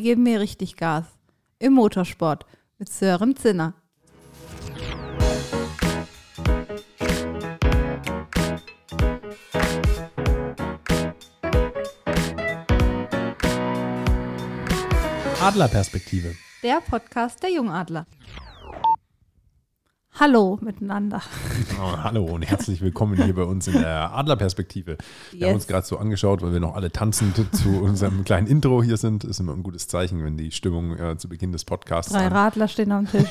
Heute geben wir richtig Gas. Im Motorsport mit Sören Zinner. Adlerperspektive. Der Podcast der Jungadler. Hallo miteinander. Oh, hallo und herzlich willkommen hier bei uns in der Adlerperspektive. Wir Yes. haben uns gerade so angeschaut, weil wir noch alle tanzend zu unserem kleinen Intro hier sind. Ist immer ein gutes Zeichen, wenn die Stimmung äh, zu Beginn des Podcasts Drei an- Radler stehen am Tisch.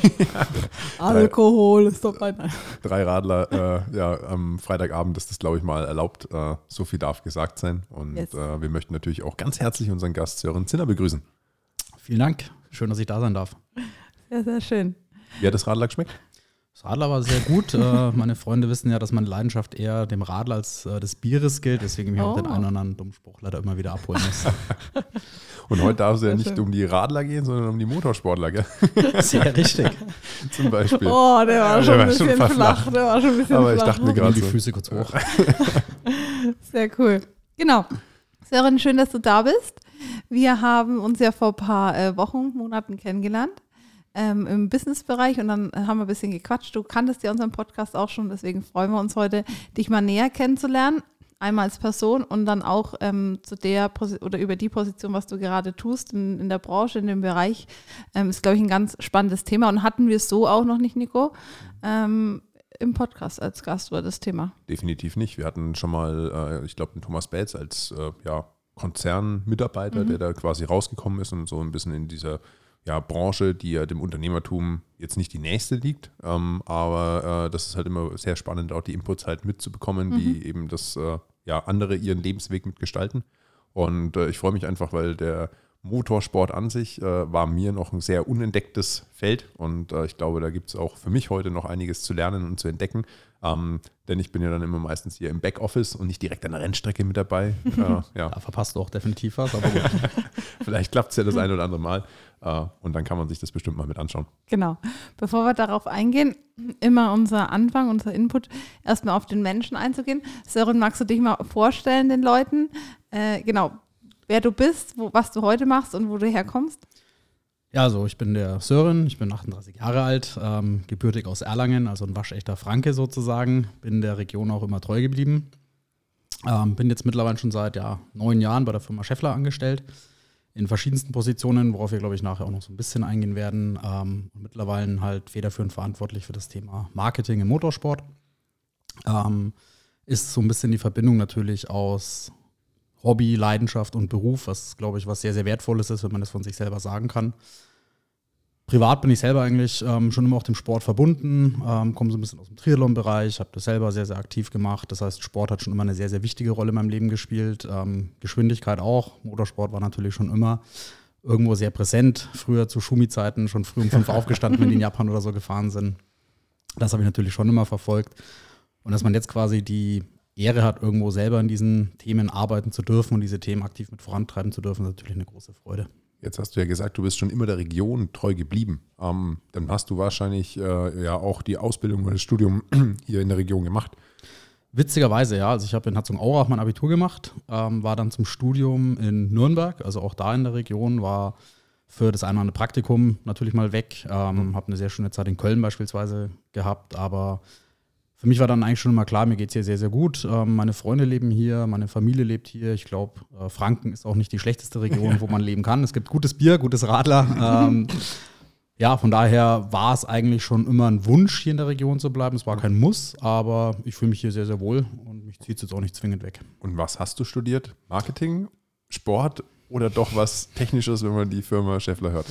Alkohol ist dabei. Nein. drei Radler, äh, ja, am Freitagabend ist das, glaube ich, mal erlaubt. Äh, so viel darf gesagt sein. Und Yes. äh, wir möchten natürlich auch ganz herzlich unseren Gast Sören Zinner begrüßen. Vielen Dank. Schön, dass ich da sein darf. Sehr, sehr schön. Wie hat das Radler geschmeckt? Das Radler war sehr gut. äh, meine Freunde wissen ja, dass meine Leidenschaft eher dem Radler als äh, des Bieres gilt, deswegen ich auch Oh. den einen oder anderen Dummspruch leider immer wieder abholen muss. Und heute darf es ja nicht um die Radler gehen, sondern um die Motorsportler, gell? sehr richtig. zum Beispiel. Oh, der war schon der ein schon bisschen fast flach. flach. Der war schon ein bisschen Aber ich flach. dachte mir Nehmen gerade die so. Füße kurz hoch. Sehr cool. Genau. Sören, schön, dass du da bist. Wir haben uns ja vor ein paar äh, Wochen, Monaten kennengelernt ähm, im Businessbereich und dann haben wir ein bisschen gequatscht. Du kanntest ja unseren Podcast auch schon, deswegen freuen wir uns heute, dich mal näher kennenzulernen. Einmal als Person und dann auch ähm, zu der Posi oder über die Position, was du gerade tust in, in der Branche, in dem Bereich, ähm, ist, glaube ich, ein ganz spannendes Thema und hatten wir es so auch noch nicht, Nico, ähm, im Podcast als Gast war das Thema. Definitiv nicht. Wir hatten schon mal, äh, ich glaube, den Thomas Bates als äh, ja, Konzernmitarbeiter, der da quasi rausgekommen ist und so ein bisschen in dieser ja, Branche, die ja dem Unternehmertum jetzt nicht die nächste liegt. Ähm, aber äh, das ist halt immer sehr spannend, auch die Inputs halt mitzubekommen, wie eben das äh, ja, andere ihren Lebensweg mitgestalten. Und äh, ich freue mich einfach, weil der Motorsport an sich äh, war mir noch ein sehr unentdecktes Feld und äh, ich glaube, da gibt es auch für mich heute noch einiges zu lernen und zu entdecken. Ähm, denn ich bin ja dann immer meistens hier im Backoffice und nicht direkt an der Rennstrecke mit dabei. äh, ja, Da verpasst du auch definitiv was, aber gut. vielleicht klappt es ja das ein oder andere Mal äh, und dann kann man sich das bestimmt mal mit anschauen. Genau. Bevor wir darauf eingehen, immer unser Anfang, unser Input, erstmal auf den Menschen einzugehen. Sören, magst du dich mal vorstellen den Leuten? Äh, genau, wer du bist, wo, was du heute machst und wo du herkommst? Ja, also ich bin der Sören, ich bin 38 Jahre alt, ähm, gebürtig aus Erlangen, also ein waschechter Franke sozusagen, bin der Region auch immer treu geblieben. Ähm, bin jetzt mittlerweile schon seit ja, neun Jahren bei der Firma Scheffler angestellt, in verschiedensten Positionen, worauf wir, glaube ich, nachher auch noch so ein bisschen eingehen werden. Ähm, mittlerweile halt federführend verantwortlich für das Thema Marketing im Motorsport. Ähm, ist so ein bisschen die Verbindung natürlich aus Hobby, Leidenschaft und Beruf, was, glaube ich, was sehr, sehr Wertvolles ist, wenn man das von sich selber sagen kann. Privat bin ich selber eigentlich ähm, schon immer auch dem Sport verbunden, ähm, komme so ein bisschen aus dem Triathlon-Bereich, habe das selber sehr, sehr aktiv gemacht. Das heißt, Sport hat schon immer eine sehr, sehr wichtige Rolle in meinem Leben gespielt. Ähm, Geschwindigkeit auch. Motorsport war natürlich schon immer irgendwo sehr präsent. Früher zu Schumi-Zeiten schon früh um fünf aufgestanden, wenn die in Japan oder so gefahren sind. Das habe ich natürlich schon immer verfolgt. Und dass man jetzt quasi die Ehre hat, irgendwo selber in diesen Themen arbeiten zu dürfen und diese Themen aktiv mit vorantreiben zu dürfen, ist natürlich eine große Freude. Jetzt hast du ja gesagt, du bist schon immer der Region treu geblieben. Ähm, dann hast du wahrscheinlich äh, ja auch die Ausbildung oder das Studium hier in der Region gemacht. Witzigerweise, ja. Also ich habe in Herzogenaurach mein Abitur gemacht, ähm, war dann zum Studium in Nürnberg, also auch da in der Region, war für das oder andere Praktikum natürlich mal weg, ähm, habe eine sehr schöne Zeit in Köln beispielsweise gehabt, aber für mich war dann eigentlich schon immer klar, mir geht es hier sehr, sehr gut. Ähm, meine Freunde leben hier, meine Familie lebt hier. Ich glaube, äh, Franken ist auch nicht die schlechteste Region, wo man leben kann. Es gibt gutes Bier, gutes Radler. Ähm, ja, von daher war es eigentlich schon immer ein Wunsch, hier in der Region zu bleiben. Es war kein Muss, aber ich fühle mich hier sehr, sehr wohl und mich zieht es jetzt auch nicht zwingend weg. Und was hast du studiert? Marketing, Sport oder doch was Technisches, wenn man die Firma Scheffler hört?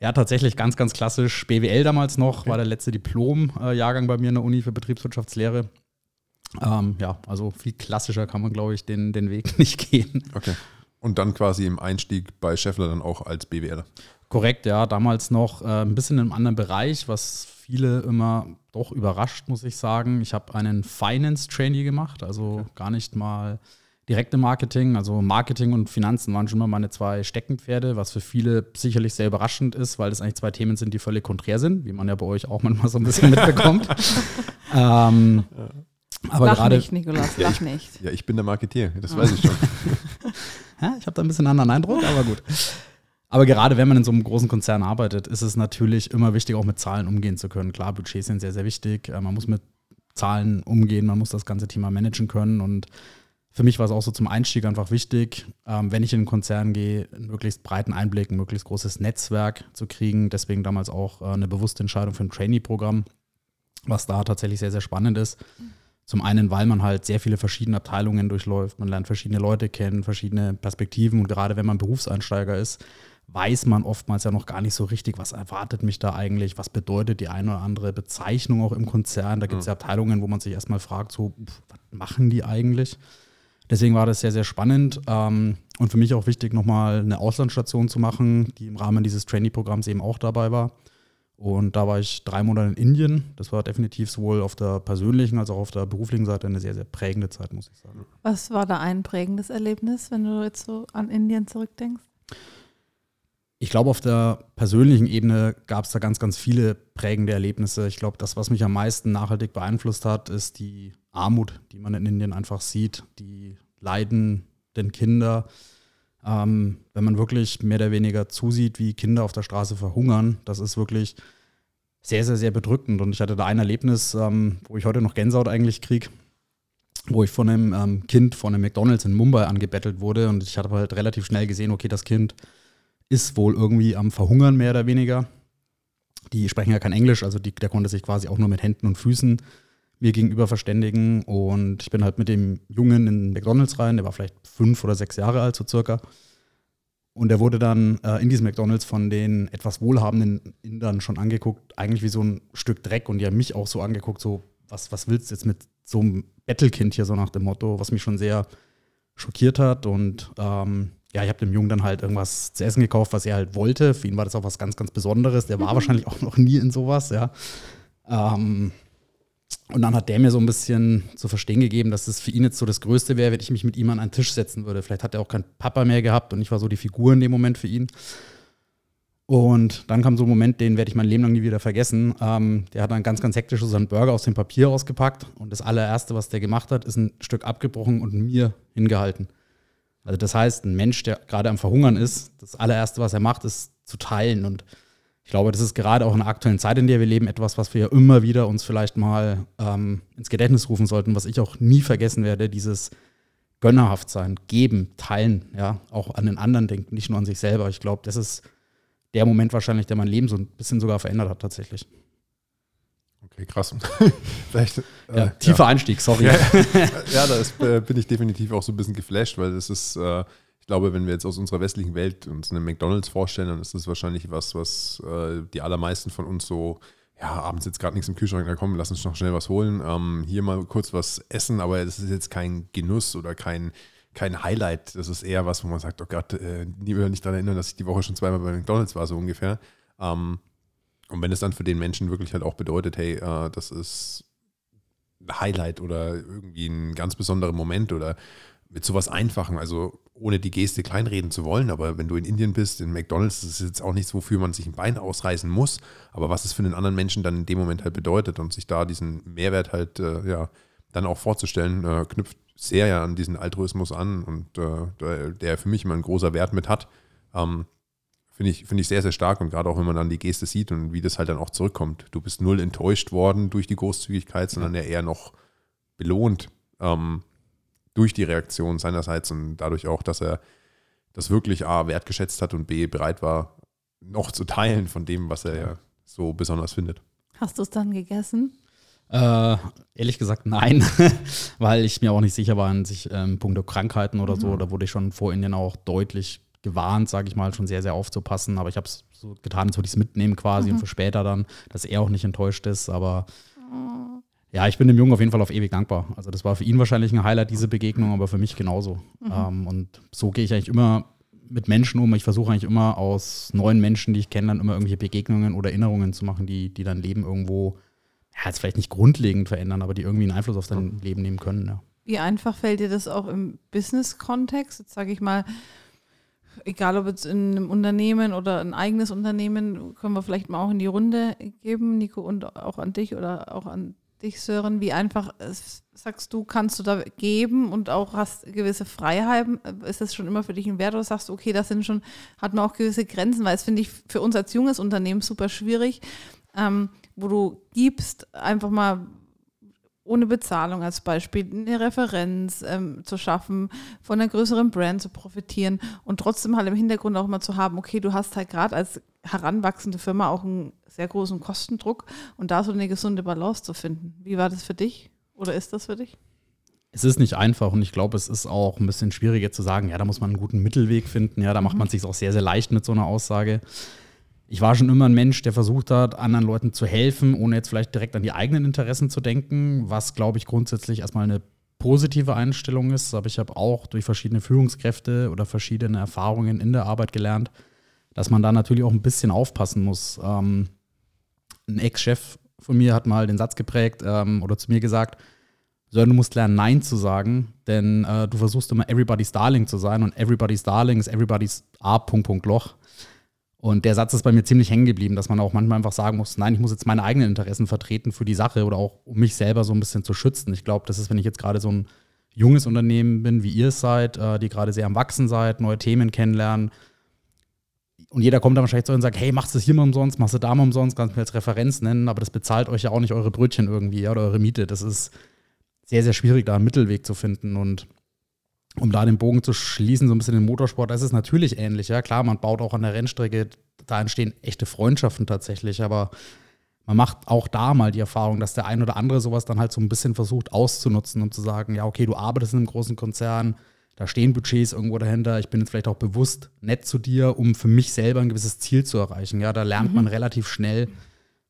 Ja, tatsächlich ganz, ganz klassisch. BWL damals noch, war der letzte Diplom-Jahrgang bei mir in der Uni für Betriebswirtschaftslehre. Ähm, ja, also viel klassischer kann man, glaube ich, den, den Weg nicht gehen. Okay. Und dann quasi im Einstieg bei Scheffler dann auch als BWLer. Korrekt, ja, damals noch äh, ein bisschen in einem anderen Bereich, was viele immer doch überrascht, muss ich sagen. Ich habe einen Finance-Trainee gemacht, also gar nicht mal direkt im Marketing. Also Marketing und Finanzen waren schon immer meine zwei Steckenpferde, was für viele sicherlich sehr überraschend ist, weil das eigentlich zwei Themen sind, die völlig konträr sind, wie man ja bei euch auch manchmal so ein bisschen mitbekommt. ähm, aber lach gerade, nicht, Nikolas, lach nicht. Ja, ich bin der Marketier, das weiß ich schon. ja, ich habe da ein bisschen einen anderen Eindruck, aber gut. Aber gerade wenn man in so einem großen Konzern arbeitet, ist es natürlich immer wichtig, auch mit Zahlen umgehen zu können. Klar, Budgets sind sehr, sehr wichtig. Äh, man muss mit Zahlen umgehen, man muss das ganze Thema managen können. Und für mich war es auch so zum Einstieg einfach wichtig, ähm, wenn ich in einen Konzern gehe, einen möglichst breiten Einblick, ein möglichst großes Netzwerk zu kriegen. Deswegen damals auch äh, eine bewusste Entscheidung für ein Trainee-Programm, was da tatsächlich sehr, sehr spannend ist. Zum einen, weil man halt sehr viele verschiedene Abteilungen durchläuft, man lernt verschiedene Leute kennen, verschiedene Perspektiven und gerade wenn man Berufseinsteiger ist, weiß man oftmals ja noch gar nicht so richtig, was erwartet mich da eigentlich, was bedeutet die eine oder andere Bezeichnung auch im Konzern. Da gibt es ja Abteilungen, wo man sich erstmal fragt, so, was machen die eigentlich? Deswegen war das sehr, sehr spannend ähm, und für mich auch wichtig, nochmal eine Auslandsstation zu machen, die im Rahmen dieses Trainee-Programms eben auch dabei war. Und da war ich drei Monate in Indien. Das war definitiv sowohl auf der persönlichen als auch auf der beruflichen Seite eine sehr, sehr prägende Zeit, muss ich sagen. Was war da ein prägendes Erlebnis, wenn du jetzt so an Indien zurückdenkst? Ich glaube, auf der persönlichen Ebene gab es da ganz, ganz viele prägende Erlebnisse. Ich glaube, das, was mich am meisten nachhaltig beeinflusst hat, ist die Armut, die man in Indien einfach sieht, die leidenden Kinder. Ähm, wenn man wirklich mehr oder weniger zusieht, wie Kinder auf der Straße verhungern, das ist wirklich sehr, sehr, sehr bedrückend. Und ich hatte da ein Erlebnis, ähm, wo ich heute noch Gänsehaut eigentlich kriege, wo ich von einem ähm, Kind von einem McDonalds in Mumbai angebettelt wurde. Und ich hatte halt relativ schnell gesehen, okay, das Kind ist wohl irgendwie am Verhungern, mehr oder weniger. Die sprechen ja kein Englisch, also die, der konnte sich quasi auch nur mit Händen und Füßen mir gegenüber verständigen. Und ich bin halt mit dem Jungen in McDonalds rein, der war vielleicht fünf oder sechs Jahre alt, so circa. Und der wurde dann äh, in diesem McDonalds von den etwas wohlhabenden Indern schon angeguckt, eigentlich wie so ein Stück Dreck. Und die haben mich auch so angeguckt, so, was, was willst du jetzt mit so einem Bettelkind hier, so nach dem Motto, was mich schon sehr schockiert hat. Und ähm, ja, ich habe dem Jungen dann halt irgendwas zu essen gekauft, was er halt wollte. Für ihn war das auch was ganz, ganz Besonderes. Der war mhm. wahrscheinlich auch noch nie in sowas, ja. Ähm, und dann hat der mir so ein bisschen zu verstehen gegeben, dass es für ihn jetzt so das Größte wäre, wenn ich mich mit ihm an einen Tisch setzen würde. Vielleicht hat er auch keinen Papa mehr gehabt und ich war so die Figur in dem Moment für ihn. Und dann kam so ein Moment, den werde ich mein Leben lang nie wieder vergessen. Ähm, der hat dann ganz, ganz hektisch so seinen Burger aus dem Papier rausgepackt und das allererste, was der gemacht hat, ist ein Stück abgebrochen und mir hingehalten. Also das heißt, ein Mensch, der gerade am Verhungern ist, das allererste, was er macht, ist zu teilen. Und ich glaube, das ist gerade auch in der aktuellen Zeit, in der wir leben, etwas, was wir ja immer wieder uns vielleicht mal ähm, ins Gedächtnis rufen sollten, was ich auch nie vergessen werde, dieses gönnerhaft sein, geben, teilen, ja, auch an den anderen denken, nicht nur an sich selber. Ich glaube, das ist der Moment wahrscheinlich, der mein Leben so ein bisschen sogar verändert hat tatsächlich. Okay, krass. Vielleicht, ja, äh, tiefer ja. Einstieg, sorry. Ja, ja da ist, äh, bin ich definitiv auch so ein bisschen geflasht, weil das ist, äh, ich glaube, wenn wir jetzt aus unserer westlichen Welt uns einen McDonalds vorstellen, dann ist das wahrscheinlich was, was äh, die allermeisten von uns so, ja, abends jetzt gerade nichts im Kühlschrank, da kommen, lass uns noch schnell was holen. Ähm, hier mal kurz was essen, aber das ist jetzt kein Genuss oder kein, kein Highlight. Das ist eher was, wo man sagt, oh Gott, äh, nie wieder nicht daran erinnern, dass ich die Woche schon zweimal bei McDonalds war, so ungefähr. Ähm, und wenn es dann für den Menschen wirklich halt auch bedeutet, hey, äh, das ist Highlight oder irgendwie ein ganz besonderer Moment oder mit sowas Einfachen, also ohne die Geste kleinreden zu wollen, aber wenn du in Indien bist, in McDonalds, das ist jetzt auch nichts, wofür man sich ein Bein ausreißen muss, aber was es für einen anderen Menschen dann in dem Moment halt bedeutet und sich da diesen Mehrwert halt, äh, ja, dann auch vorzustellen, äh, knüpft sehr ja an diesen Altruismus an und äh, der für mich immer ein großer Wert mit hat. Ähm, Finde ich, find ich sehr, sehr stark und gerade auch, wenn man dann die Geste sieht und wie das halt dann auch zurückkommt. Du bist null enttäuscht worden durch die Großzügigkeit, sondern ja eher noch belohnt ähm, durch die Reaktion seinerseits und dadurch auch, dass er das wirklich A, wertgeschätzt hat und B, bereit war, noch zu teilen von dem, was er ja so besonders findet. Hast du es dann gegessen? Äh, ehrlich gesagt, nein, weil ich mir auch nicht sicher war an sich ähm, Punkte Krankheiten oder mhm. so. Da wurde ich schon vor Indien auch deutlich gewarnt, sage ich mal, schon sehr, sehr aufzupassen. Aber ich habe es so getan, als würde ich es mitnehmen quasi mhm. und für später dann, dass er auch nicht enttäuscht ist. Aber oh. ja, ich bin dem Jungen auf jeden Fall auf ewig dankbar. Also das war für ihn wahrscheinlich ein Highlight, diese Begegnung, aber für mich genauso. Mhm. Ähm, und so gehe ich eigentlich immer mit Menschen um. Ich versuche eigentlich immer aus neuen Menschen, die ich kenne, dann immer irgendwelche Begegnungen oder Erinnerungen zu machen, die, die dein Leben irgendwo, ja, jetzt vielleicht nicht grundlegend verändern, aber die irgendwie einen Einfluss auf dein Leben nehmen können. Ja. Wie einfach fällt dir das auch im Business-Kontext? Jetzt sage ich mal, egal ob jetzt in einem Unternehmen oder ein eigenes Unternehmen, können wir vielleicht mal auch in die Runde geben, Nico, und auch an dich oder auch an dich, Sören? Wie einfach sagst du, kannst du da geben und auch hast gewisse Freiheiten? Ist das schon immer für dich ein Wert oder sagst du, okay, das sind schon, hat man auch gewisse Grenzen, weil es finde ich für uns als junges Unternehmen super schwierig, ähm, wo du gibst, einfach mal ohne Bezahlung als Beispiel eine Referenz ähm, zu schaffen, von einer größeren Brand zu profitieren und trotzdem halt im Hintergrund auch mal zu haben, okay, du hast halt gerade als heranwachsende Firma auch einen sehr großen Kostendruck und da so eine gesunde Balance zu finden. Wie war das für dich oder ist das für dich? Es ist nicht einfach und ich glaube, es ist auch ein bisschen schwieriger zu sagen, ja, da muss man einen guten Mittelweg finden. Ja, da macht mhm. man es sich auch sehr, sehr leicht mit so einer Aussage ich war schon immer ein Mensch, der versucht hat, anderen Leuten zu helfen, ohne jetzt vielleicht direkt an die eigenen Interessen zu denken, was, glaube ich, grundsätzlich erstmal eine positive Einstellung ist. Aber ich habe auch durch verschiedene Führungskräfte oder verschiedene Erfahrungen in der Arbeit gelernt, dass man da natürlich auch ein bisschen aufpassen muss. Ähm, ein Ex-Chef von mir hat mal den Satz geprägt ähm, oder zu mir gesagt, sondern du musst lernen, Nein zu sagen, denn äh, du versuchst immer Everybody's Darling zu sein und Everybody's Darling ist Everybody's A. Punkt, Punkt, Loch. Und der Satz ist bei mir ziemlich hängen geblieben, dass man auch manchmal einfach sagen muss, nein, ich muss jetzt meine eigenen Interessen vertreten für die Sache oder auch um mich selber so ein bisschen zu schützen. Ich glaube, das ist, wenn ich jetzt gerade so ein junges Unternehmen bin, wie ihr es seid, äh, die gerade sehr am Wachsen seid, neue Themen kennenlernen. Und jeder kommt dann wahrscheinlich zu euch und sagt, hey, machst du das hier mal umsonst, machst du da mal umsonst, kannst du mir als Referenz nennen, aber das bezahlt euch ja auch nicht eure Brötchen irgendwie oder eure Miete. Das ist sehr, sehr schwierig, da einen Mittelweg zu finden. Und um da den Bogen zu schließen, so ein bisschen den Motorsport, da ist es natürlich ähnlich. Ja, klar, man baut auch an der Rennstrecke, da entstehen echte Freundschaften tatsächlich, aber man macht auch da mal die Erfahrung, dass der ein oder andere sowas dann halt so ein bisschen versucht auszunutzen, um zu sagen, ja, okay, du arbeitest in einem großen Konzern, da stehen Budgets irgendwo dahinter, ich bin jetzt vielleicht auch bewusst nett zu dir, um für mich selber ein gewisses Ziel zu erreichen. Ja, da lernt mhm. man relativ schnell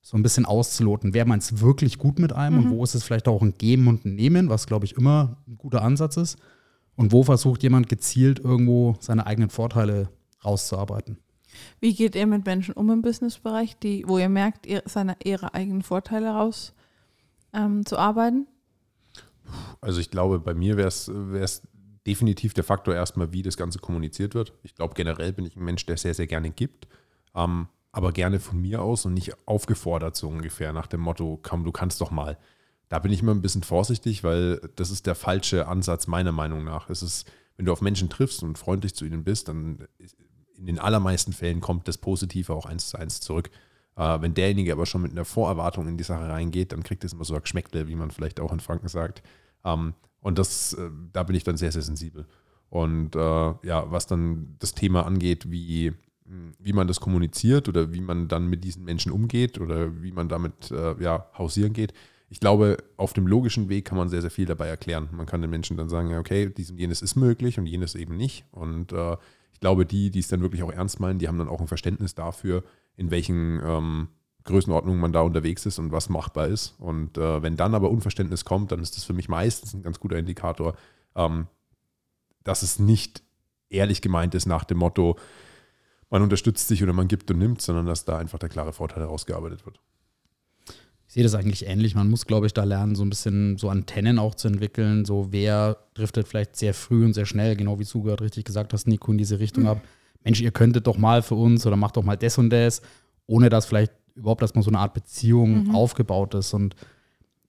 so ein bisschen auszuloten, wer meint es wirklich gut mit einem mhm. und wo ist es vielleicht auch ein Geben und ein Nehmen, was glaube ich immer ein guter Ansatz ist. Und wo versucht jemand gezielt irgendwo seine eigenen Vorteile rauszuarbeiten? Wie geht ihr mit Menschen um im Businessbereich, die, wo ihr merkt, ihr, seine, ihre eigenen Vorteile raus ähm, zu arbeiten? Also ich glaube, bei mir wäre es definitiv der Faktor erstmal, wie das Ganze kommuniziert wird. Ich glaube, generell bin ich ein Mensch, der sehr, sehr gerne gibt, ähm, aber gerne von mir aus und nicht aufgefordert so ungefähr nach dem Motto, komm, du kannst doch mal. Da bin ich immer ein bisschen vorsichtig, weil das ist der falsche Ansatz meiner Meinung nach. Es ist, wenn du auf Menschen triffst und freundlich zu ihnen bist, dann in den allermeisten Fällen kommt das Positive auch eins zu eins zurück. Äh, wenn derjenige aber schon mit einer Vorerwartung in die Sache reingeht, dann kriegt es immer so ein Geschmäckle, wie man vielleicht auch in Franken sagt. Ähm, und das, äh, da bin ich dann sehr, sehr sensibel. Und äh, ja, was dann das Thema angeht, wie, wie man das kommuniziert oder wie man dann mit diesen Menschen umgeht oder wie man damit ja, hausieren geht, ich glaube, auf dem logischen Weg kann man sehr, sehr viel dabei erklären. Man kann den Menschen dann sagen, okay, dies und jenes ist möglich und jenes eben nicht. Und äh, ich glaube, die, die es dann wirklich auch ernst meinen, die haben dann auch ein Verständnis dafür, in welchen ähm, Größenordnungen man da unterwegs ist und was machbar ist. Und äh, wenn dann aber Unverständnis kommt, dann ist das für mich meistens ein ganz guter Indikator, ähm, dass es nicht ehrlich gemeint ist nach dem Motto, man unterstützt sich oder man gibt und nimmt, sondern dass da einfach der klare Vorteil herausgearbeitet wird. Ich sehe das eigentlich ähnlich. Man muss, glaube ich, da lernen, so ein bisschen so Antennen auch zu entwickeln. So, wer driftet vielleicht sehr früh und sehr schnell, genau wie du gerade richtig gesagt hast, Nico, in diese Richtung mhm. ab. Mensch, ihr könntet doch mal für uns oder macht doch mal das und das, ohne dass vielleicht überhaupt erstmal so eine Art Beziehung mhm. aufgebaut ist. Und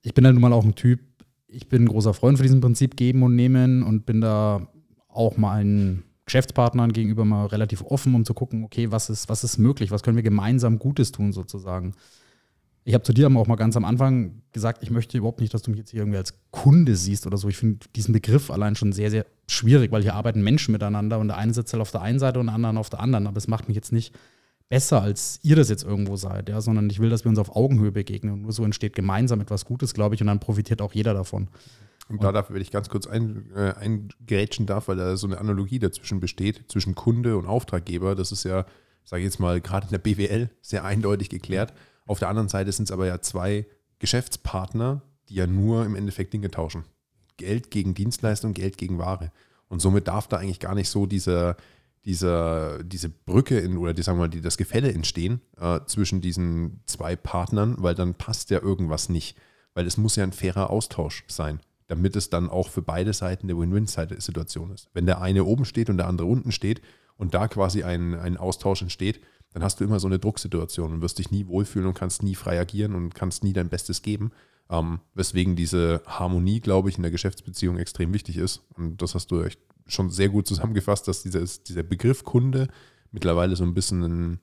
ich bin halt nun mal auch ein Typ, ich bin ein großer Freund von diesem Prinzip geben und nehmen und bin da auch mal ein Geschäftspartnern gegenüber mal relativ offen, um zu gucken, okay, was ist, was ist möglich, was können wir gemeinsam Gutes tun sozusagen. Ich habe zu dir auch mal ganz am Anfang gesagt, ich möchte überhaupt nicht, dass du mich jetzt hier irgendwie als Kunde siehst oder so. Ich finde diesen Begriff allein schon sehr, sehr schwierig, weil hier arbeiten Menschen miteinander und der eine sitzt halt auf der einen Seite und der andere auf der anderen. Aber es macht mich jetzt nicht besser, als ihr das jetzt irgendwo seid, ja, sondern ich will, dass wir uns auf Augenhöhe begegnen. Und nur so entsteht gemeinsam etwas Gutes, glaube ich, und dann profitiert auch jeder davon. Und da darf, wenn ich ganz kurz ein, äh, eingrätschen darf, weil da so eine Analogie dazwischen besteht, zwischen Kunde und Auftraggeber. Das ist ja, sage ich jetzt mal, gerade in der BWL sehr eindeutig geklärt. Auf der anderen Seite sind es aber ja zwei Geschäftspartner, die ja nur im Endeffekt Dinge tauschen. Geld gegen Dienstleistung, Geld gegen Ware. Und somit darf da eigentlich gar nicht so dieser, dieser, diese Brücke in, oder die, sagen wir mal, die, das Gefälle entstehen äh, zwischen diesen zwei Partnern, weil dann passt ja irgendwas nicht. Weil es muss ja ein fairer Austausch sein, damit es dann auch für beide Seiten eine Win-Win-Situation ist. Wenn der eine oben steht und der andere unten steht und da quasi ein, ein Austausch entsteht, dann hast du immer so eine Drucksituation und wirst dich nie wohlfühlen und kannst nie frei agieren und kannst nie dein Bestes geben. Ähm, weswegen diese Harmonie, glaube ich, in der Geschäftsbeziehung extrem wichtig ist. Und das hast du echt schon sehr gut zusammengefasst, dass dieses, dieser Begriff Kunde mittlerweile so ein bisschen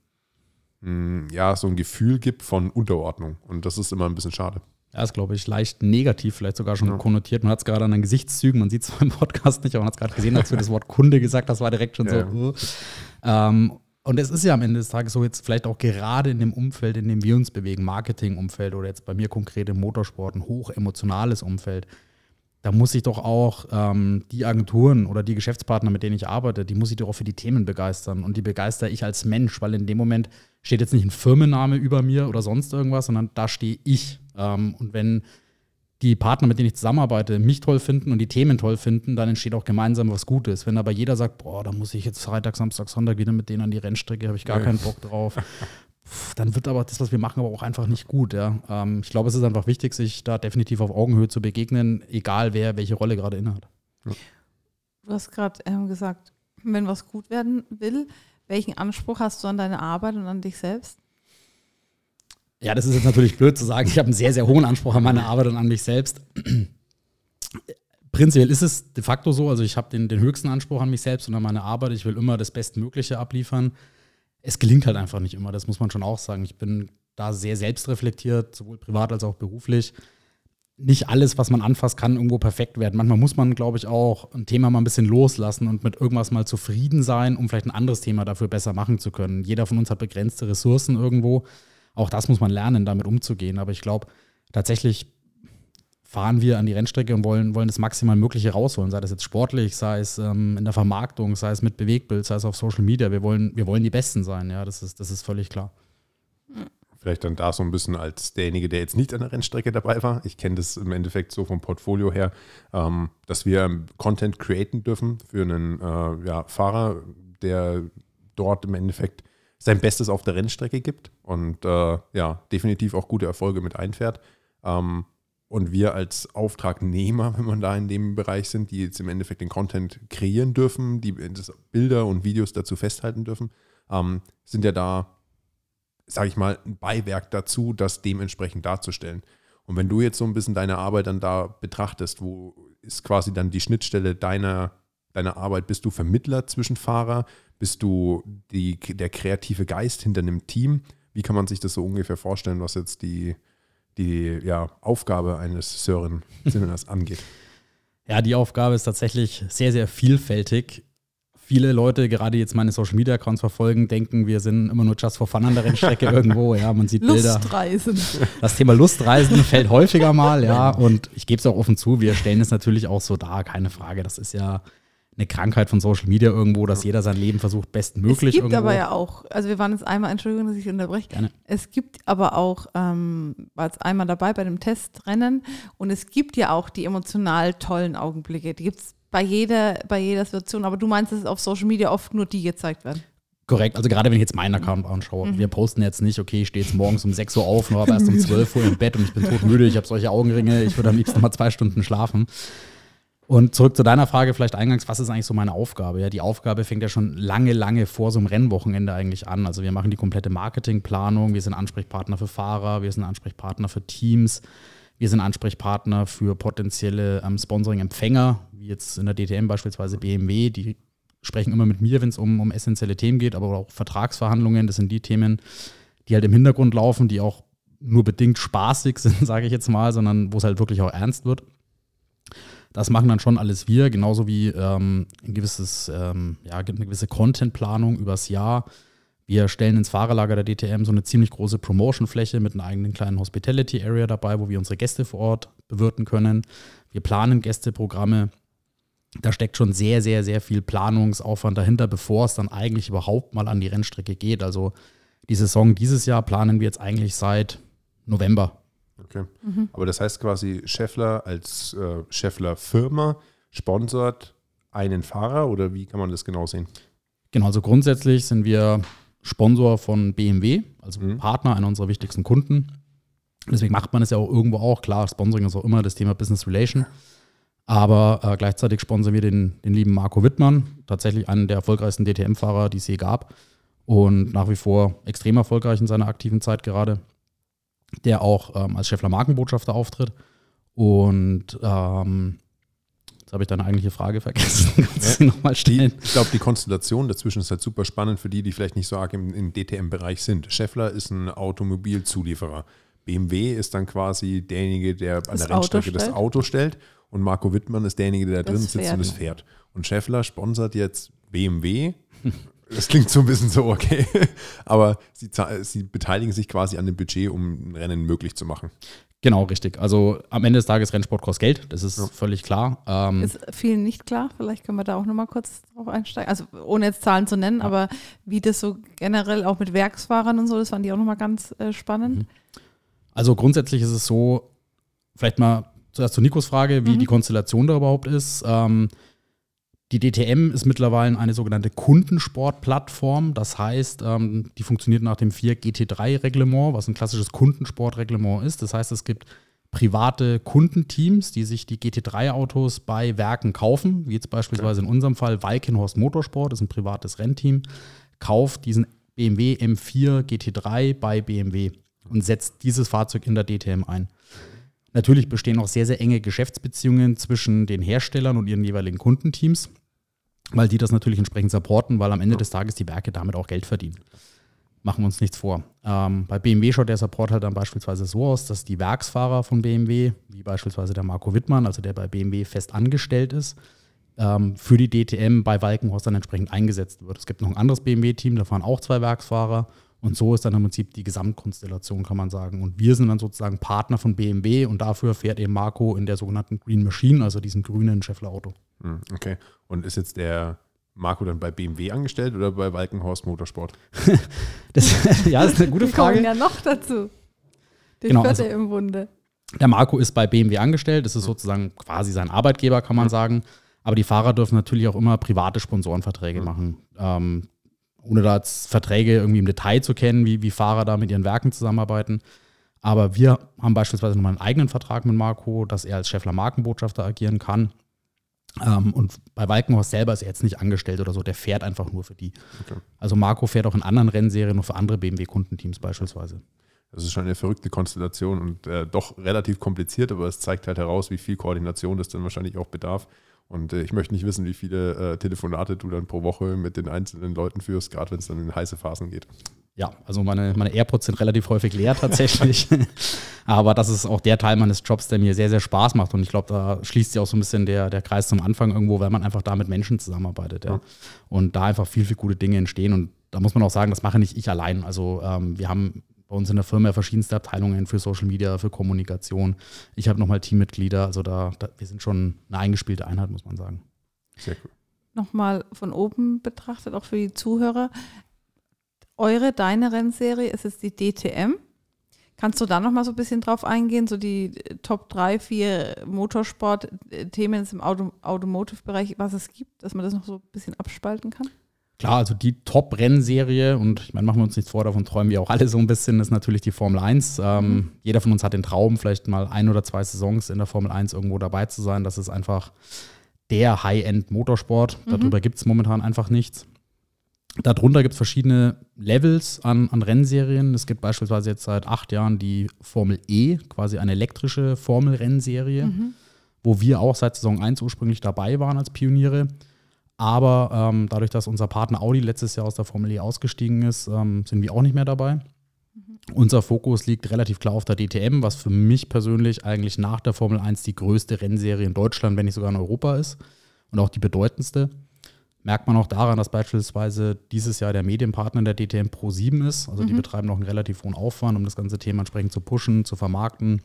ein, ja, so ein Gefühl gibt von Unterordnung. Und das ist immer ein bisschen schade. Ja, ist, glaube ich, leicht negativ, vielleicht sogar schon ja. konnotiert. Man hat es gerade an den Gesichtszügen, man sieht es im Podcast nicht, aber man hat es gerade gesehen, als du das Wort Kunde gesagt hast, war direkt schon ja. so. Uh. Ähm, und es ist ja am Ende des Tages so, jetzt vielleicht auch gerade in dem Umfeld, in dem wir uns bewegen, Marketing-Umfeld oder jetzt bei mir konkret im Motorsport, ein hochemotionales Umfeld, da muss ich doch auch ähm, die Agenturen oder die Geschäftspartner, mit denen ich arbeite, die muss ich doch auch für die Themen begeistern. Und die begeister ich als Mensch, weil in dem Moment steht jetzt nicht ein Firmenname über mir oder sonst irgendwas, sondern da stehe ich. Ähm, und wenn die Partner, mit denen ich zusammenarbeite, mich toll finden und die Themen toll finden, dann entsteht auch gemeinsam was Gutes. Wenn aber jeder sagt, boah, da muss ich jetzt Freitag, Samstag, Sonntag wieder mit denen an die Rennstrecke, habe ich gar ja. keinen Bock drauf. dann wird aber das, was wir machen, aber auch einfach nicht gut. Ja. Ähm, ich glaube, es ist einfach wichtig, sich da definitiv auf Augenhöhe zu begegnen, egal wer welche Rolle gerade innehat. Ja. Du hast gerade ähm, gesagt, wenn was gut werden will, welchen Anspruch hast du an deine Arbeit und an dich selbst? Ja, das ist jetzt natürlich blöd zu sagen. Ich habe einen sehr, sehr hohen Anspruch an meine Arbeit und an mich selbst. Prinzipiell ist es de facto so. Also ich habe den, den höchsten Anspruch an mich selbst und an meine Arbeit. Ich will immer das Bestmögliche abliefern. Es gelingt halt einfach nicht immer, das muss man schon auch sagen. Ich bin da sehr selbstreflektiert, sowohl privat als auch beruflich. Nicht alles, was man anfasst, kann irgendwo perfekt werden. Manchmal muss man, glaube ich, auch ein Thema mal ein bisschen loslassen und mit irgendwas mal zufrieden sein, um vielleicht ein anderes Thema dafür besser machen zu können. Jeder von uns hat begrenzte Ressourcen irgendwo auch das muss man lernen, damit umzugehen. Aber ich glaube, tatsächlich fahren wir an die Rennstrecke und wollen, wollen das maximal Mögliche rausholen, sei das jetzt sportlich, sei es ähm, in der Vermarktung, sei es mit Bewegtbild, sei es auf Social Media. Wir wollen, wir wollen die Besten sein, ja, das ist, das ist völlig klar. Vielleicht dann da so ein bisschen als derjenige, der jetzt nicht an der Rennstrecke dabei war. Ich kenne das im Endeffekt so vom Portfolio her, ähm, dass wir Content createn dürfen für einen äh, ja, Fahrer, der dort im Endeffekt sein Bestes auf der Rennstrecke gibt und äh, ja, definitiv auch gute Erfolge mit einfährt. Ähm, und wir als Auftragnehmer, wenn man da in dem Bereich sind, die jetzt im Endeffekt den Content kreieren dürfen, die Bilder und Videos dazu festhalten dürfen, ähm, sind ja da, sage ich mal, ein Beiwerk dazu, das dementsprechend darzustellen. Und wenn du jetzt so ein bisschen deine Arbeit dann da betrachtest, wo ist quasi dann die Schnittstelle deiner, deiner Arbeit? Bist du Vermittler zwischen Fahrer? Bist du die, der kreative Geist hinter einem Team? Wie kann man sich das so ungefähr vorstellen, was jetzt die, die ja, Aufgabe eines Sören Simmers angeht? Ja, die Aufgabe ist tatsächlich sehr, sehr vielfältig. Viele Leute, gerade jetzt meine Social Media Accounts verfolgen, denken, wir sind immer nur just for fun an der Rennstrecke irgendwo. Ja, man sieht Bilder. Lustreisen. Das Thema Lustreisen fällt häufiger mal, ja. Und ich gebe es auch offen zu, wir stellen es natürlich auch so dar, keine Frage. Das ist ja eine Krankheit von Social Media irgendwo, dass jeder sein Leben versucht, bestmöglich Es gibt irgendwo. aber ja auch, also wir waren jetzt einmal, Entschuldigung, dass ich unterbreche. Gerne. Es gibt aber auch, ähm, war jetzt einmal dabei bei dem Testrennen und es gibt ja auch die emotional tollen Augenblicke. Die gibt es bei jeder, bei jeder Situation, aber du meinst, dass auf Social Media oft nur die gezeigt werden. Korrekt, also gerade wenn ich jetzt meinen Account anschaue, mhm. wir posten jetzt nicht, okay, ich stehe jetzt morgens um 6 Uhr auf, aber erst um 12 Uhr im Bett und ich bin todmüde, ich habe solche Augenringe, ich würde am liebsten mal zwei Stunden schlafen. Und zurück zu deiner Frage vielleicht eingangs, was ist eigentlich so meine Aufgabe? Ja, die Aufgabe fängt ja schon lange, lange vor so einem Rennwochenende eigentlich an. Also wir machen die komplette Marketingplanung, wir sind Ansprechpartner für Fahrer, wir sind Ansprechpartner für Teams, wir sind Ansprechpartner für potenzielle ähm, Sponsoring-Empfänger, wie jetzt in der DTM beispielsweise BMW, die sprechen immer mit mir, wenn es um, um essentielle Themen geht, aber auch Vertragsverhandlungen, das sind die Themen, die halt im Hintergrund laufen, die auch nur bedingt spaßig sind, sage ich jetzt mal, sondern wo es halt wirklich auch ernst wird. Das machen dann schon alles wir, genauso wie ähm, ein gewisses, ähm, ja, eine gewisse Contentplanung übers Jahr. Wir stellen ins Fahrerlager der DTM so eine ziemlich große Promotionfläche mit einer eigenen kleinen Hospitality Area dabei, wo wir unsere Gäste vor Ort bewirten können. Wir planen Gästeprogramme. Da steckt schon sehr, sehr, sehr viel Planungsaufwand dahinter, bevor es dann eigentlich überhaupt mal an die Rennstrecke geht. Also die Saison dieses Jahr planen wir jetzt eigentlich seit November Okay. Mhm. Aber das heißt quasi, Scheffler als äh, Scheffler-Firma sponsert einen Fahrer oder wie kann man das genau sehen? Genau, also grundsätzlich sind wir Sponsor von BMW, also mhm. Partner, einer unserer wichtigsten Kunden. Deswegen macht man es ja auch irgendwo auch. Klar, Sponsoring ist auch immer das Thema Business Relation. Aber äh, gleichzeitig sponsern wir den, den lieben Marco Wittmann, tatsächlich einen der erfolgreichsten DTM-Fahrer, die es je gab. Und nach wie vor extrem erfolgreich in seiner aktiven Zeit gerade, der auch ähm, als Scheffler Markenbotschafter auftritt. Und ähm, jetzt habe ich deine eigentliche Frage vergessen. Kannst du Ja. nochmal stellen? Ich glaube, die Konstellation dazwischen ist halt super spannend für die, die vielleicht nicht so arg im, im DTM-Bereich sind. Scheffler ist ein Automobilzulieferer. BMW ist dann quasi derjenige, der an der Rennstrecke Auto das. Auto stellt. Und Marco Wittmann ist derjenige, der da drin sitzt und das fährt. Und Scheffler sponsert jetzt BMW. Das klingt so ein bisschen so, okay. Aber sie, sie beteiligen sich quasi an dem Budget, um ein Rennen möglich zu machen. Genau, richtig. Also am Ende des Tages Rennsport kostet Geld, das ist Ja. völlig klar. Ähm, Ist vielen nicht klar. Vielleicht können wir da auch nochmal kurz drauf einsteigen. Also ohne jetzt Zahlen zu nennen, aber wie das so generell auch mit Werksfahrern und so, das fand ich auch nochmal ganz äh, spannend. Mhm. Also grundsätzlich ist es so, vielleicht mal zuerst zu Nikos Frage, wie Mhm. die Konstellation da überhaupt ist. Ähm, die DTM ist mittlerweile eine sogenannte Kundensportplattform. Das heißt, ähm, die funktioniert nach dem 4 GT3-Reglement, was ein klassisches Kundensportreglement ist. Das heißt, es gibt private Kundenteams, die sich die GT3-Autos bei Werken kaufen, wie jetzt beispielsweise in unserem Fall Walkenhorst Motorsport, ist ein privates Rennteam, kauft diesen BMW M4 GT3 bei BMW und setzt dieses Fahrzeug in der DTM ein. Natürlich bestehen auch sehr, sehr enge Geschäftsbeziehungen zwischen den Herstellern und ihren jeweiligen Kundenteams, weil die das natürlich entsprechend supporten, weil am Ende des Tages die Werke damit auch Geld verdienen. Machen wir uns nichts vor. Ähm, bei BMW schaut der Support halt dann beispielsweise so aus, dass die Werksfahrer von BMW, wie beispielsweise der Marco Wittmann, also der bei BMW fest angestellt ist, ähm, für die DTM bei Walkenhorst dann entsprechend eingesetzt wird. Es gibt noch ein anderes BMW-Team, da fahren auch zwei Werksfahrer. Und so ist dann im Prinzip die Gesamtkonstellation, kann man sagen. Und wir sind dann sozusagen Partner von BMW und dafür fährt eben Marco in der sogenannten Green Machine, also diesem grünen Scheffler-Auto. Hm, Okay. Und ist jetzt der Marco dann bei BMW angestellt oder bei Walkenhorst Motorsport? Das, ja, das ist eine gute Wir kommen Frage. ja noch dazu. Den Genau, also- im Bunde. Der Marco ist bei BMW angestellt, das ist sozusagen quasi sein Arbeitgeber, kann man sagen. Aber die Fahrer dürfen natürlich auch immer private Sponsorenverträge machen. Ähm, ohne da jetzt Verträge irgendwie im Detail zu kennen, wie, wie Fahrer da mit ihren Werken zusammenarbeiten. Aber wir haben beispielsweise nochmal einen eigenen Vertrag mit Marco, dass er als Scheffler Markenbotschafter agieren kann. Ähm, und bei Walkenhorst selber ist er jetzt nicht angestellt oder so, der fährt einfach nur für die. Okay. Also Marco fährt auch in anderen Rennserien nur für andere BMW-Kundenteams beispielsweise. Das ist schon eine verrückte Konstellation und äh, doch relativ kompliziert, aber es zeigt halt heraus, wie viel Koordination das dann wahrscheinlich auch bedarf. Und äh, ich möchte nicht wissen, wie viele äh, Telefonate du dann pro Woche mit den einzelnen Leuten führst, gerade wenn es dann in heiße Phasen geht. Ja, also meine, meine AirPods sind relativ häufig leer tatsächlich. Aber das ist auch der Teil meines Jobs, der mir sehr, sehr Spaß macht. Und ich glaube, da schließt sich auch so ein bisschen der, der Kreis zum Anfang irgendwo, weil man einfach da mit Menschen zusammenarbeitet. Ja. Ja. Und da einfach viel, viel gute Dinge entstehen. Und da muss man auch sagen, das mache nicht ich allein. Also ähm, wir haben bei uns in der Firma verschiedenste Abteilungen für Social Media, für Kommunikation. Ich habe nochmal Teammitglieder. Also da, da, wir sind schon eine eingespielte Einheit, muss man sagen. Sehr cool. Nochmal von oben betrachtet, auch für die Zuhörer. Eure, deine Rennserie ist jetzt die DTM. Kannst du da nochmal so ein bisschen drauf eingehen, so die äh, Top 3, 4 Motorsport-Themen jetzt im Auto Automotive-Bereich, was es gibt, dass man das noch so ein bisschen abspalten kann? Klar, also die Top-Rennserie, und ich meine, machen wir uns nichts vor, davon träumen wir auch alle so ein bisschen, ist natürlich die Formel 1. Ähm, Jeder von uns hat den Traum, vielleicht mal ein oder zwei Saisons in der Formel 1 irgendwo dabei zu sein. Das ist einfach der High-End-Motorsport. Darüber gibt es momentan einfach nichts. Darunter gibt es verschiedene Levels an, an Rennserien. Es gibt beispielsweise jetzt seit acht Jahren die Formel E, quasi eine elektrische Formel-Rennserie, wo wir auch seit Saison 1 ursprünglich dabei waren als Pioniere. Aber ähm, dadurch, dass unser Partner Audi letztes Jahr aus der Formel E ausgestiegen ist, ähm, sind wir auch nicht mehr dabei. Unser Fokus liegt relativ klar auf der DTM, was für mich persönlich eigentlich nach der Formel 1 die größte Rennserie in Deutschland, wenn nicht sogar in Europa ist und auch die bedeutendste. Merkt man auch daran, dass beispielsweise dieses Jahr der Medienpartner der DTM Pro 7 ist. Also die betreiben noch einen relativ hohen Aufwand, um das ganze Thema entsprechend zu pushen, zu vermarkten.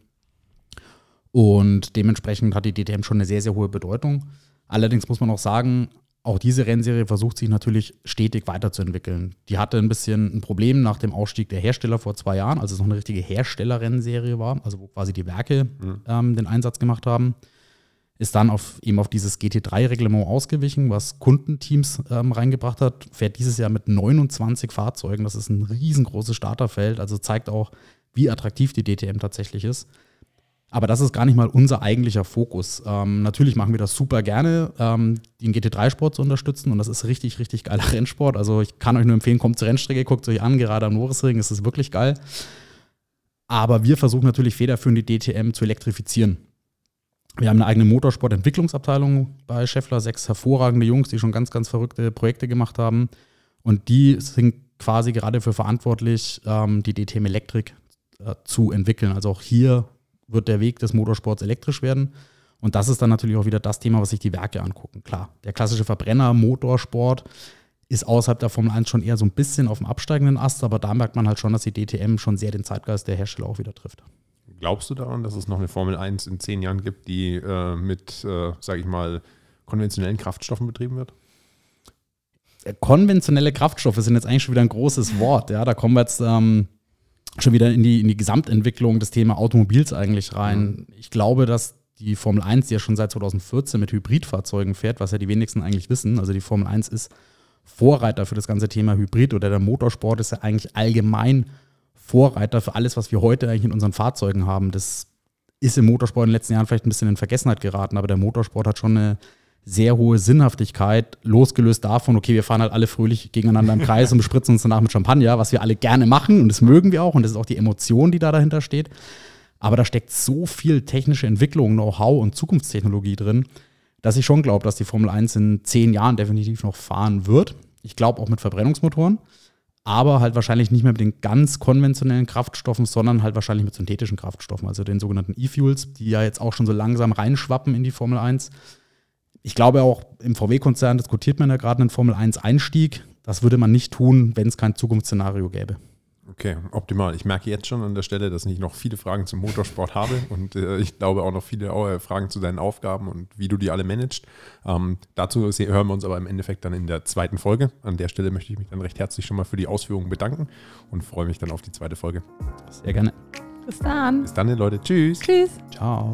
Und dementsprechend hat die DTM schon eine sehr, sehr hohe Bedeutung. Allerdings muss man auch sagen, auch diese Rennserie versucht sich natürlich stetig weiterzuentwickeln. Die hatte ein bisschen ein Problem nach dem Ausstieg der Hersteller vor zwei Jahren, als es noch eine richtige Herstellerrennserie war, also wo quasi die Werke ähm, den Einsatz gemacht haben. Ist dann auf, eben auf dieses GT3-Reglement ausgewichen, was Kundenteams ähm, reingebracht hat. Fährt dieses Jahr mit 29 Fahrzeugen. Das ist ein riesengroßes Starterfeld. Also zeigt auch, wie attraktiv die DTM tatsächlich ist. Aber das ist gar nicht mal unser eigentlicher Fokus. Ähm, natürlich machen wir das super gerne, ähm, den GT3-Sport zu unterstützen. Und das ist richtig, richtig geiler Rennsport. Also ich kann euch nur empfehlen, kommt zur Rennstrecke, guckt euch an, gerade am Norrisring ist es wirklich geil. Aber wir versuchen natürlich federführend die DTM zu elektrifizieren. Wir haben eine eigene Motorsportentwicklungsabteilung bei Scheffler, sechs hervorragende Jungs, die schon ganz, ganz verrückte Projekte gemacht haben. Und die sind quasi gerade für verantwortlich, ähm, die DTM Elektrik äh, zu entwickeln. Also auch hier wird der Weg des Motorsports elektrisch werden. Und das ist dann natürlich auch wieder das Thema, was sich die Werke angucken. Klar, der klassische Verbrenner, Motorsport ist außerhalb der Formel 1 schon eher so ein bisschen auf dem absteigenden Ast, aber da merkt man halt schon, dass die DTM schon sehr den Zeitgeist der Hersteller auch wieder trifft. Glaubst du daran, dass es noch eine Formel 1 in zehn Jahren gibt, die äh, mit, äh, sage ich mal, konventionellen Kraftstoffen betrieben wird? Konventionelle Kraftstoffe sind jetzt eigentlich schon wieder ein großes Wort. Ja, da kommen wir jetzt ähm, schon wieder in die, in die Gesamtentwicklung des Thema Automobils eigentlich rein. Mhm. Ich glaube, dass die Formel 1, die ja schon seit 2014 mit Hybridfahrzeugen fährt, was ja die wenigsten eigentlich wissen, also die Formel 1 ist Vorreiter für das ganze Thema Hybrid oder der Motorsport ist ja eigentlich allgemein Vorreiter für alles, was wir heute eigentlich in unseren Fahrzeugen haben. Das ist im Motorsport in den letzten Jahren vielleicht ein bisschen in Vergessenheit geraten, aber der Motorsport hat schon eine sehr hohe Sinnhaftigkeit, losgelöst davon, okay, wir fahren halt alle fröhlich gegeneinander im Kreis und bespritzen uns danach mit Champagner, was wir alle gerne machen und das mögen wir auch und das ist auch die Emotion, die da dahinter steht. Aber da steckt so viel technische Entwicklung, Know-how und Zukunftstechnologie drin, dass ich schon glaube, dass die Formel 1 in zehn Jahren definitiv noch fahren wird. Ich glaube auch mit Verbrennungsmotoren, aber halt wahrscheinlich nicht mehr mit den ganz konventionellen Kraftstoffen, sondern halt wahrscheinlich mit synthetischen Kraftstoffen, also den sogenannten E-Fuels, die ja jetzt auch schon so langsam reinschwappen in die Formel 1 ich glaube auch im VW-Konzern diskutiert man ja gerade einen Formel-1-Einstieg. Das würde man nicht tun, wenn es kein Zukunftsszenario gäbe. Okay, optimal. Ich merke jetzt schon an der Stelle, dass ich noch viele Fragen zum Motorsport habe und äh, ich glaube auch noch viele äh, Fragen zu deinen Aufgaben und wie du die alle managst. Ähm, dazu hören wir uns aber im Endeffekt dann in der zweiten Folge. An der Stelle möchte ich mich dann recht herzlich schon mal für die Ausführungen bedanken und freue mich dann auf die zweite Folge. Sehr gerne. Bis dann. Bis dann, Leute. Tschüss. Tschüss. Ciao.